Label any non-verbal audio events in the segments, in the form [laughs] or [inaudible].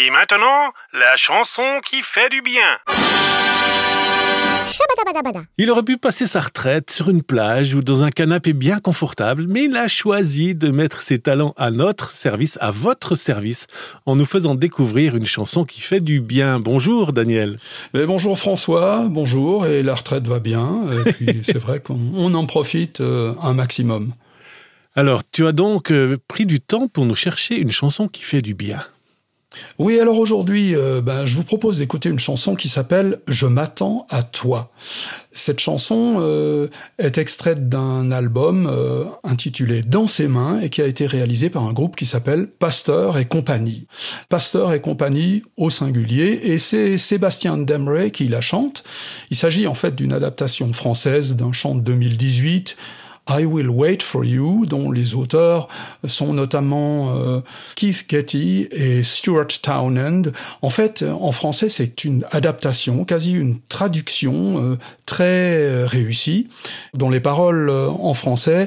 Et maintenant, la chanson qui fait du bien. Il aurait pu passer sa retraite sur une plage ou dans un canapé bien confortable, mais il a choisi de mettre ses talents à notre service, à votre service, en nous faisant découvrir une chanson qui fait du bien. Bonjour Daniel. Mais bonjour François, bonjour, et la retraite va bien, et [laughs] puis c'est vrai qu'on en profite euh, un maximum. Alors, tu as donc euh, pris du temps pour nous chercher une chanson qui fait du bien. Oui, alors aujourd'hui, euh, ben, je vous propose d'écouter une chanson qui s'appelle Je m'attends à toi. Cette chanson euh, est extraite d'un album euh, intitulé Dans ses mains et qui a été réalisé par un groupe qui s'appelle Pasteur et compagnie. Pasteur et compagnie au singulier et c'est Sébastien Demray qui la chante. Il s'agit en fait d'une adaptation française d'un chant de 2018 I Will Wait for You, dont les auteurs sont notamment euh, Keith Getty et Stuart Townend. En fait, en français, c'est une adaptation, quasi une traduction euh, très réussie, dont les paroles euh, en français euh,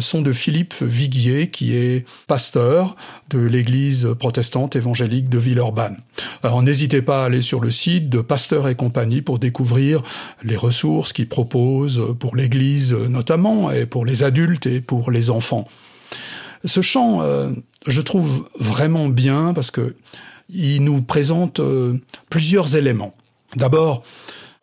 sont de Philippe Viguier, qui est pasteur de l'église protestante évangélique de Villeurbanne. Alors n'hésitez pas à aller sur le site de Pasteur et compagnie pour découvrir les ressources qu'ils proposent pour l'église notamment, et pour les adultes et pour les enfants. Ce chant, euh, je trouve vraiment bien parce que il nous présente euh, plusieurs éléments. D'abord,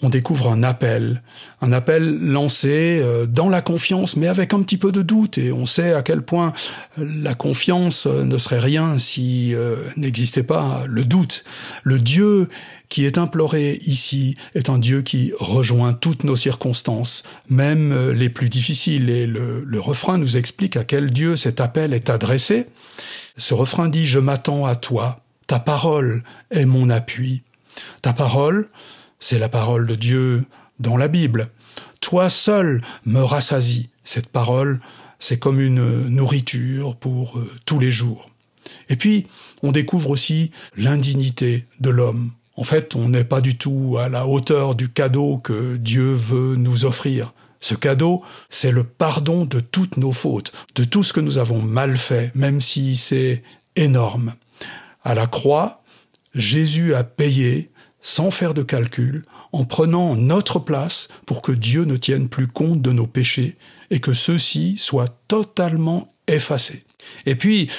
on découvre un appel, un appel lancé euh, dans la confiance, mais avec un petit peu de doute, et on sait à quel point la confiance euh, ne serait rien si euh, n'existait pas le doute. Le Dieu qui est imploré ici est un Dieu qui rejoint toutes nos circonstances, même les plus difficiles, et le, le refrain nous explique à quel Dieu cet appel est adressé. Ce refrain dit ⁇ Je m'attends à toi, ta parole est mon appui ⁇ Ta parole, c'est la parole de Dieu dans la Bible. Toi seul me rassasie. Cette parole, c'est comme une nourriture pour euh, tous les jours. Et puis, on découvre aussi l'indignité de l'homme. En fait, on n'est pas du tout à la hauteur du cadeau que Dieu veut nous offrir. Ce cadeau, c'est le pardon de toutes nos fautes, de tout ce que nous avons mal fait, même si c'est énorme. À la croix, Jésus a payé sans faire de calcul, en prenant notre place pour que Dieu ne tienne plus compte de nos péchés et que ceux-ci soient totalement effacés. Et puis,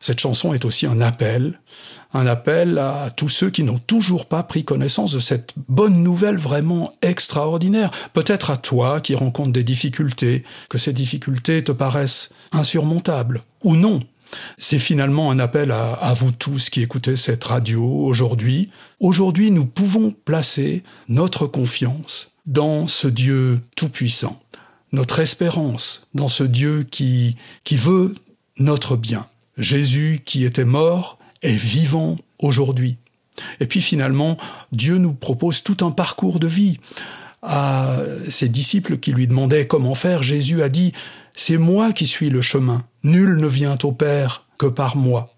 cette chanson est aussi un appel, un appel à tous ceux qui n'ont toujours pas pris connaissance de cette bonne nouvelle vraiment extraordinaire. Peut-être à toi qui rencontres des difficultés, que ces difficultés te paraissent insurmontables, ou non, c'est finalement un appel à, vous tous qui écoutez cette radio aujourd'hui. Aujourd'hui, nous pouvons placer notre confiance dans ce Dieu tout-puissant, notre espérance dans ce Dieu qui, qui veut notre bien. Jésus qui était mort est vivant aujourd'hui. Et puis finalement, Dieu nous propose tout un parcours de vie. À ses disciples qui lui demandaient comment faire, Jésus a dit c'est moi qui suis le chemin. Nul ne vient au Père que par moi.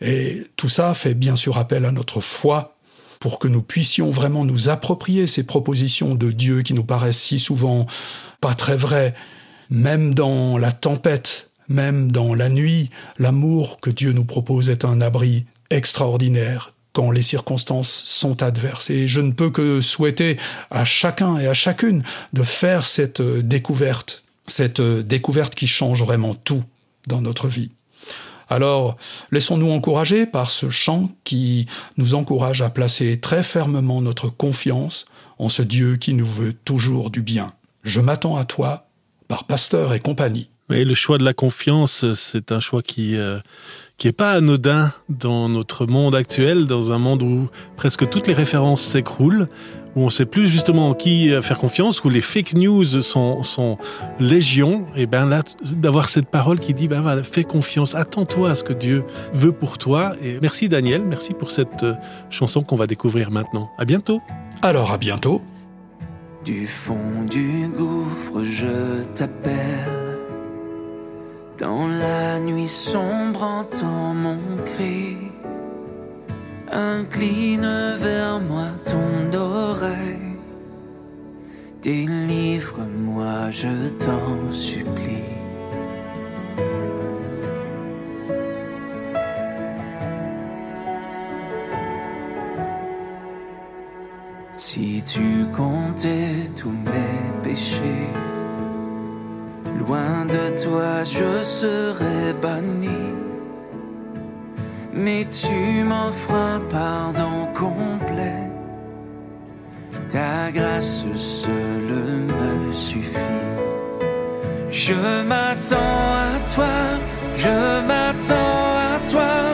Et tout ça fait bien sûr appel à notre foi pour que nous puissions vraiment nous approprier ces propositions de Dieu qui nous paraissent si souvent pas très vraies, même dans la tempête, même dans la nuit, l'amour que Dieu nous propose est un abri extraordinaire quand les circonstances sont adverses. Et je ne peux que souhaiter à chacun et à chacune de faire cette découverte cette euh, découverte qui change vraiment tout dans notre vie. Alors, laissons-nous encourager par ce chant qui nous encourage à placer très fermement notre confiance en ce Dieu qui nous veut toujours du bien. Je m'attends à toi par Pasteur et compagnie. Oui, le choix de la confiance, c'est un choix qui euh, qui est pas anodin dans notre monde actuel, dans un monde où presque toutes les références s'écroulent, où on sait plus justement en qui faire confiance, où les fake news sont, sont légion, et ben là, d'avoir cette parole qui dit, ben voilà, fais confiance, attends-toi à ce que Dieu veut pour toi. Et merci Daniel, merci pour cette euh, chanson qu'on va découvrir maintenant. À bientôt. Alors à bientôt. Du fond du gouffre, je t'appelle dans la nuit sombre entends mon cri. Incline vers moi ton oreille. Délivre-moi, je t'en supplie. Si tu comptais tous mes péchés loin de toi je serais banni. Mais tu m'offres un pardon complet. Ta grâce seule me suffit. Je m'attends à toi, je m'attends à toi,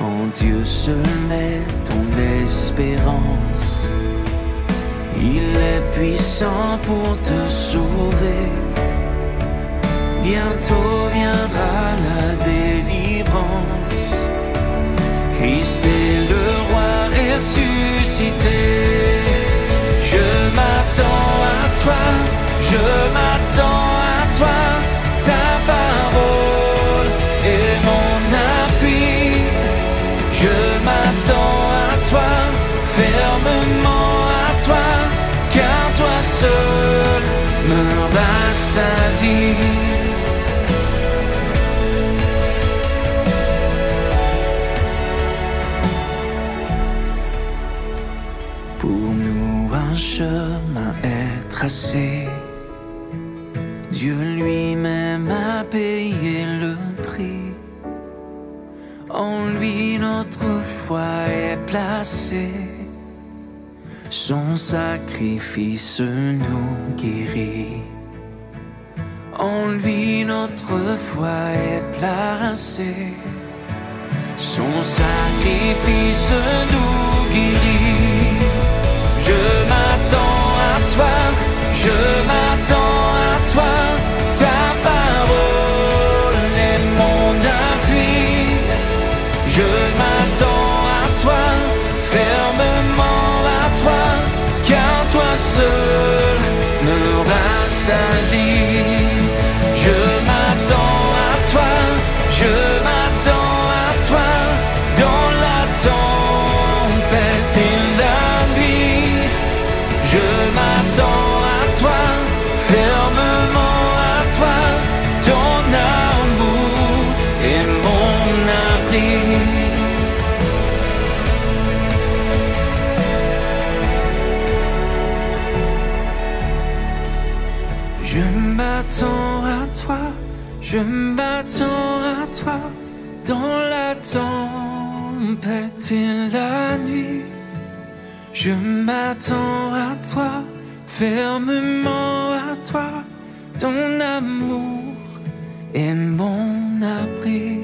En Dieu seul met ton espérance. Il est puissant pour te sauver. Bientôt viendra la délivrance. Je En lui notre foi est placée. Son sacrifice nous guérit. En lui notre foi est placée. Son sacrifice nous guérit. Seul me rassasie. M'attends à toi, je m'attends à toi, dans la tempête et la nuit. Je m'attends à toi, fermement à toi, ton amour est mon abri.